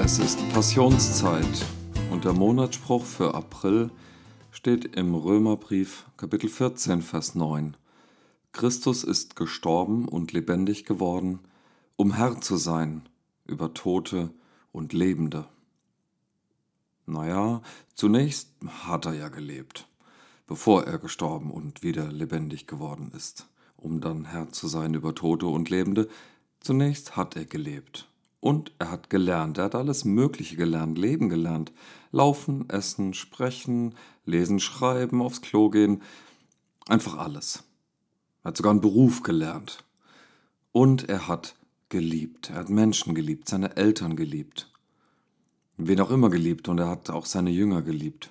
Passionszeit und der Monatsspruch für April steht im Römerbrief Kapitel 14, Vers 9. Christus ist gestorben und lebendig geworden, um Herr zu sein über Tote und Lebende. Naja, zunächst hat er ja gelebt, bevor er gestorben und wieder lebendig geworden ist, um dann Herr zu sein über Tote und Lebende. Zunächst hat er gelebt und er hat gelernt. Er hat alles Mögliche gelernt, Leben gelernt. Laufen, essen, sprechen, lesen, schreiben, aufs Klo gehen. Einfach alles. Er hat sogar einen Beruf gelernt. Und er hat geliebt. Er hat Menschen geliebt, seine Eltern geliebt. Wen auch immer geliebt und er hat auch seine Jünger geliebt.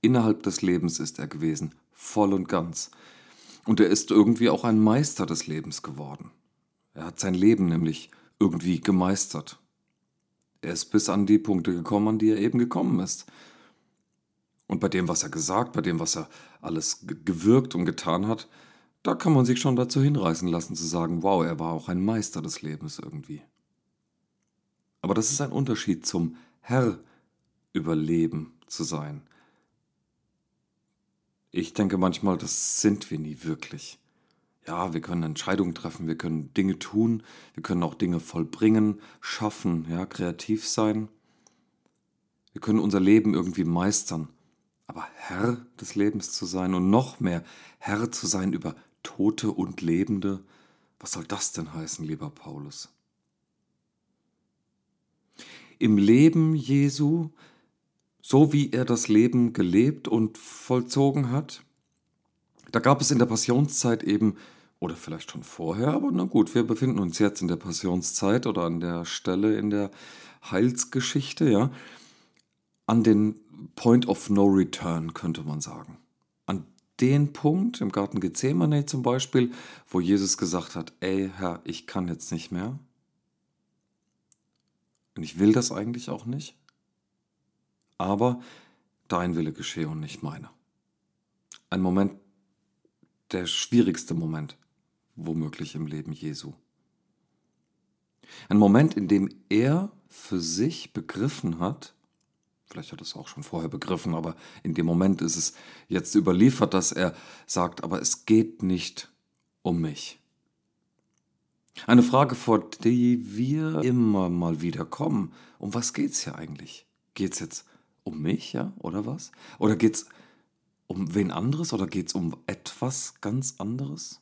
Innerhalb des Lebens ist er gewesen, voll und ganz. Und er ist irgendwie auch ein Meister des Lebens geworden. Er hat sein Leben nämlich irgendwie gemeistert. Er ist bis an die Punkte gekommen, an die er eben gekommen ist. Und bei dem, was er gesagt, bei dem, was er alles gewirkt und getan hat, da kann man sich schon dazu hinreißen lassen zu sagen, wow, er war auch ein Meister des Lebens irgendwie. Aber das ist ein Unterschied zum Herr über Leben zu sein. Ich denke manchmal, das sind wir nie wirklich ja, wir können Entscheidungen treffen, wir können Dinge tun, wir können auch Dinge vollbringen, schaffen, ja, kreativ sein. Wir können unser Leben irgendwie meistern. Aber Herr des Lebens zu sein und noch mehr Herr zu sein über Tote und Lebende, was soll das denn heißen, lieber Paulus? Im Leben Jesu, so wie er das Leben gelebt und vollzogen hat, da gab es in der Passionszeit eben oder vielleicht schon vorher, aber na gut, wir befinden uns jetzt in der Passionszeit oder an der Stelle in der Heilsgeschichte, ja. An den Point of No Return, könnte man sagen. An den Punkt im Garten Gethsemane zum Beispiel, wo Jesus gesagt hat, ey Herr, ich kann jetzt nicht mehr. Und ich will das eigentlich auch nicht. Aber dein Wille geschehe und nicht meiner. Ein Moment, der schwierigste Moment womöglich im Leben Jesu. Ein Moment, in dem er für sich begriffen hat, vielleicht hat er es auch schon vorher begriffen, aber in dem Moment ist es jetzt überliefert, dass er sagt, aber es geht nicht um mich. Eine Frage, vor die wir immer mal wieder kommen. Um was geht es hier eigentlich? Geht es jetzt um mich, ja, oder was? Oder geht es um wen anderes oder geht es um etwas ganz anderes?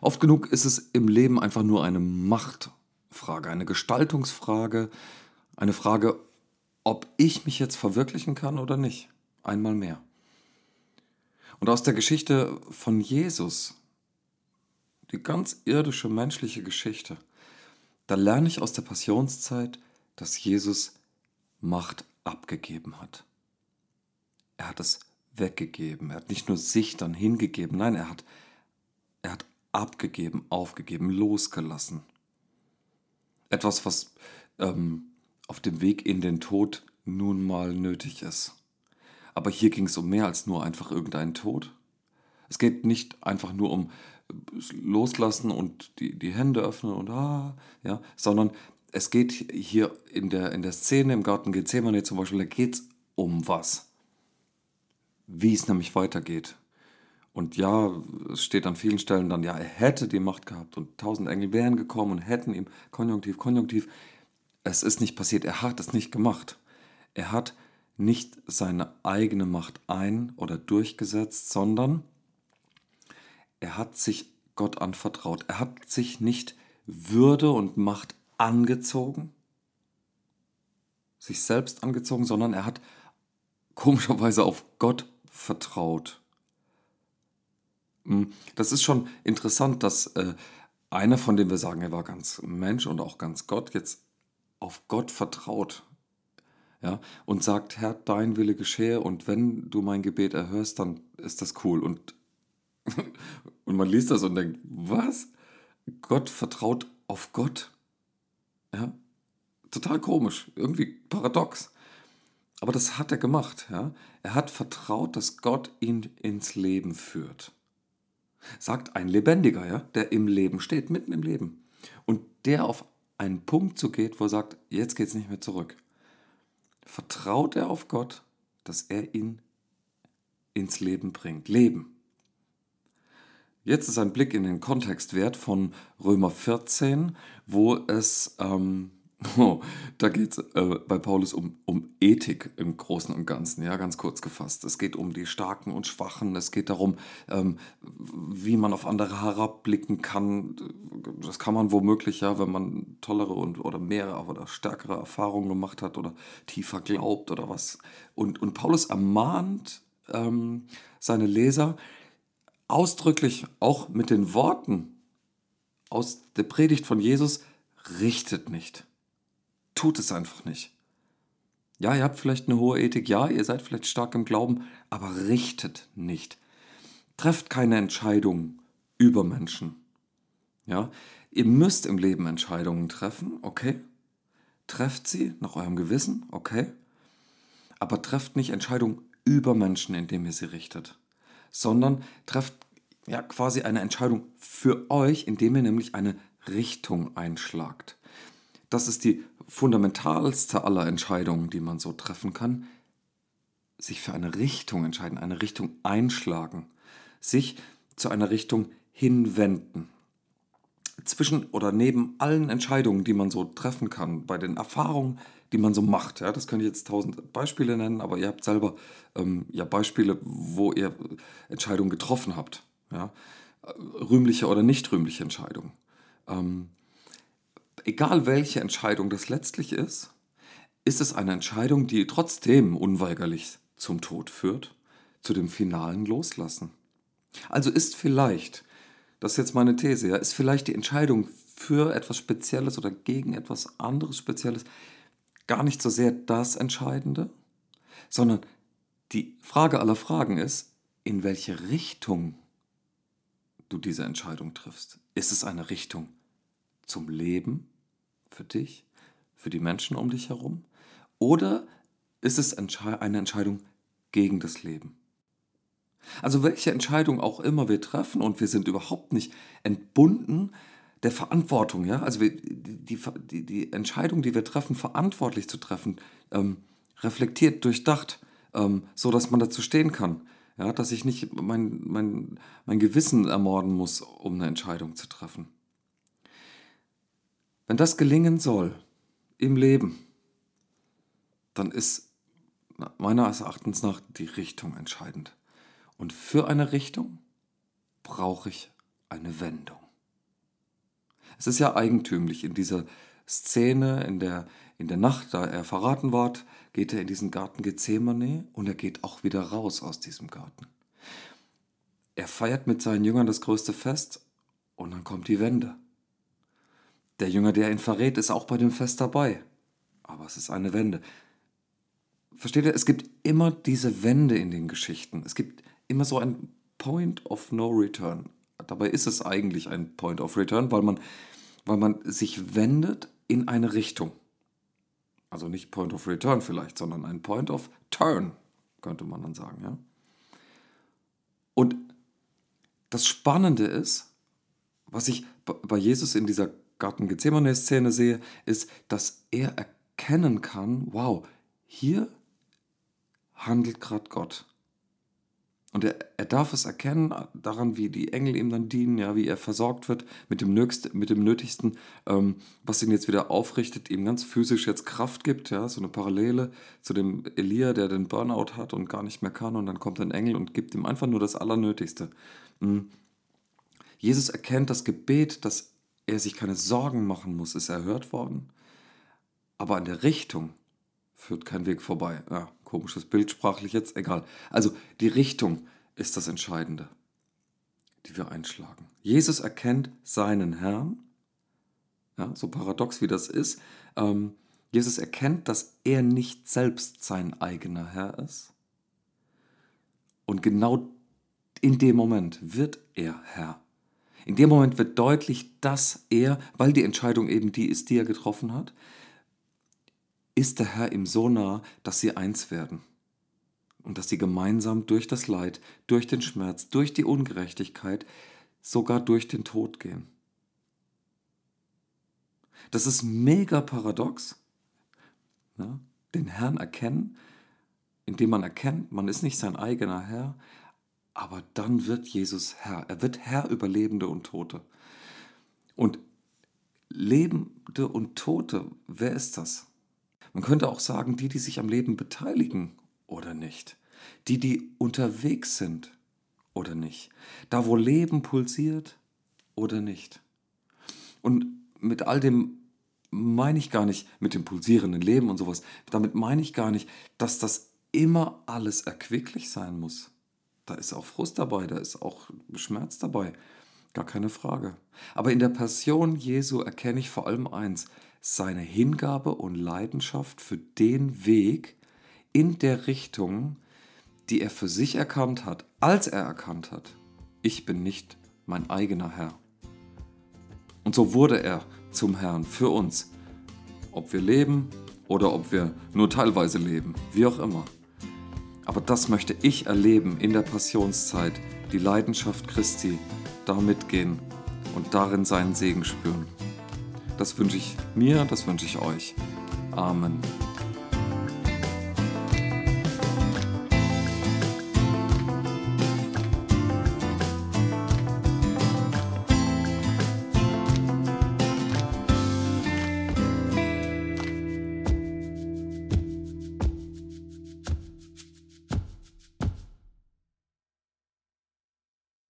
Oft genug ist es im Leben einfach nur eine Machtfrage, eine Gestaltungsfrage, eine Frage, ob ich mich jetzt verwirklichen kann oder nicht. Einmal mehr. Und aus der Geschichte von Jesus, die ganz irdische menschliche Geschichte, da lerne ich aus der Passionszeit, dass Jesus Macht abgegeben hat. Er hat es weggegeben. Er hat nicht nur sich dann hingegeben, nein, er hat, er hat abgegeben, aufgegeben, losgelassen. Etwas, was ähm, auf dem Weg in den Tod nun mal nötig ist. Aber hier ging es um mehr als nur einfach irgendeinen Tod. Es geht nicht einfach nur um äh, Loslassen und die, die Hände öffnen und ah, ja, sondern es geht hier in der, in der Szene im Garten Gethsemane zum Beispiel, da geht es um was. Wie es nämlich weitergeht. Und ja, es steht an vielen Stellen dann, ja, er hätte die Macht gehabt und tausend Engel wären gekommen und hätten ihm Konjunktiv, Konjunktiv. Es ist nicht passiert, er hat es nicht gemacht. Er hat nicht seine eigene Macht ein- oder durchgesetzt, sondern er hat sich Gott anvertraut. Er hat sich nicht Würde und Macht angezogen, sich selbst angezogen, sondern er hat komischerweise auf Gott vertraut. Hm, das ist schon interessant, dass äh, einer, von dem wir sagen, er war ganz Mensch und auch ganz Gott, jetzt auf Gott vertraut. Ja, und sagt, Herr, dein Wille geschehe und wenn du mein Gebet erhörst, dann ist das cool. Und, und man liest das und denkt, was? Gott vertraut auf Gott? Ja, total komisch, irgendwie paradox. Aber das hat er gemacht. Ja? Er hat vertraut, dass Gott ihn ins Leben führt. Sagt ein Lebendiger, ja, der im Leben steht, mitten im Leben. Und der auf einen Punkt zugeht, wo er sagt, jetzt geht es nicht mehr zurück, vertraut er auf Gott, dass er ihn ins Leben bringt. Leben. Jetzt ist ein Blick in den Kontext wert von Römer 14, wo es ähm, Oh, da geht es äh, bei Paulus um, um Ethik im Großen und Ganzen, ja, ganz kurz gefasst. Es geht um die Starken und Schwachen, es geht darum, ähm, wie man auf andere herabblicken kann. Das kann man womöglich, ja, wenn man tollere und, oder mehrere oder stärkere Erfahrungen gemacht hat oder tiefer glaubt oder was. Und, und Paulus ermahnt ähm, seine Leser ausdrücklich auch mit den Worten aus der Predigt von Jesus, richtet nicht tut es einfach nicht. Ja, ihr habt vielleicht eine hohe Ethik, ja, ihr seid vielleicht stark im Glauben, aber richtet nicht. Trefft keine Entscheidungen über Menschen. Ja, ihr müsst im Leben Entscheidungen treffen, okay? Trefft sie nach eurem Gewissen, okay? Aber trefft nicht Entscheidungen über Menschen, indem ihr sie richtet, sondern trefft ja quasi eine Entscheidung für euch, indem ihr nämlich eine Richtung einschlagt. Das ist die fundamentalste aller Entscheidungen, die man so treffen kann. Sich für eine Richtung entscheiden, eine Richtung einschlagen, sich zu einer Richtung hinwenden. Zwischen oder neben allen Entscheidungen, die man so treffen kann, bei den Erfahrungen, die man so macht. Ja, das kann ich jetzt tausend Beispiele nennen, aber ihr habt selber ähm, ja Beispiele, wo ihr Entscheidungen getroffen habt. Ja, rühmliche oder nicht rühmliche Entscheidungen. Ähm, egal welche Entscheidung das letztlich ist, ist es eine Entscheidung, die trotzdem unweigerlich zum Tod führt, zu dem finalen Loslassen. Also ist vielleicht, das ist jetzt meine These, ja, ist vielleicht die Entscheidung für etwas Spezielles oder gegen etwas anderes Spezielles gar nicht so sehr das Entscheidende, sondern die Frage aller Fragen ist, in welche Richtung du diese Entscheidung triffst. Ist es eine Richtung zum Leben für dich, für die Menschen um dich herum? Oder ist es eine Entscheidung gegen das Leben? Also welche Entscheidung auch immer wir treffen und wir sind überhaupt nicht entbunden der Verantwortung, ja, also wir, die, die, die Entscheidung, die wir treffen, verantwortlich zu treffen, ähm, reflektiert, durchdacht, ähm, so dass man dazu stehen kann, ja, dass ich nicht mein, mein, mein Gewissen ermorden muss, um eine Entscheidung zu treffen. Wenn das gelingen soll im Leben, dann ist meines Erachtens nach die Richtung entscheidend. Und für eine Richtung brauche ich eine Wendung. Es ist ja eigentümlich in dieser Szene, in der, in der Nacht, da er verraten wird, geht er in diesen Garten Gethsemane und er geht auch wieder raus aus diesem Garten. Er feiert mit seinen Jüngern das größte Fest und dann kommt die Wende. Der Jünger, der ihn verrät, ist auch bei dem Fest dabei. Aber es ist eine Wende. Versteht ihr? Es gibt immer diese Wende in den Geschichten. Es gibt immer so ein Point of No Return. Dabei ist es eigentlich ein Point of Return, weil man, weil man sich wendet in eine Richtung. Also nicht Point of Return vielleicht, sondern ein Point of Turn, könnte man dann sagen. Ja? Und das Spannende ist, was ich bei Jesus in dieser Garten Gethsemane-Szene sehe, ist, dass er erkennen kann, wow, hier handelt gerade Gott. Und er, er darf es erkennen daran, wie die Engel ihm dann dienen, ja, wie er versorgt wird mit dem, Nöchst, mit dem Nötigsten, ähm, was ihn jetzt wieder aufrichtet, ihm ganz physisch jetzt Kraft gibt, ja, so eine Parallele zu dem Elia, der den Burnout hat und gar nicht mehr kann und dann kommt ein Engel und gibt ihm einfach nur das Allernötigste. Mhm. Jesus erkennt das Gebet, das er sich keine Sorgen machen muss, ist erhört worden. Aber an der Richtung führt kein Weg vorbei. Ja, komisches Bild sprachlich jetzt, egal. Also die Richtung ist das Entscheidende, die wir einschlagen. Jesus erkennt seinen Herrn, ja, so paradox wie das ist. Ähm, Jesus erkennt, dass er nicht selbst sein eigener Herr ist. Und genau in dem Moment wird er Herr. In dem Moment wird deutlich, dass er, weil die Entscheidung eben die ist, die er getroffen hat, ist der Herr ihm so nah, dass sie eins werden. Und dass sie gemeinsam durch das Leid, durch den Schmerz, durch die Ungerechtigkeit, sogar durch den Tod gehen. Das ist mega paradox. Ja? Den Herrn erkennen, indem man erkennt, man ist nicht sein eigener Herr, aber dann wird Jesus Herr. Er wird Herr über Lebende und Tote. Und Lebende und Tote, wer ist das? Man könnte auch sagen, die, die sich am Leben beteiligen oder nicht. Die, die unterwegs sind oder nicht. Da, wo Leben pulsiert oder nicht. Und mit all dem meine ich gar nicht, mit dem pulsierenden Leben und sowas, damit meine ich gar nicht, dass das immer alles erquicklich sein muss. Da ist auch Frust dabei, da ist auch Schmerz dabei. Gar keine Frage. Aber in der Passion Jesu erkenne ich vor allem eins, seine Hingabe und Leidenschaft für den Weg in der Richtung, die er für sich erkannt hat, als er erkannt hat, ich bin nicht mein eigener Herr. Und so wurde er zum Herrn für uns, ob wir leben oder ob wir nur teilweise leben, wie auch immer. Aber das möchte ich erleben in der Passionszeit, die Leidenschaft Christi, da mitgehen und darin seinen Segen spüren. Das wünsche ich mir, das wünsche ich euch. Amen.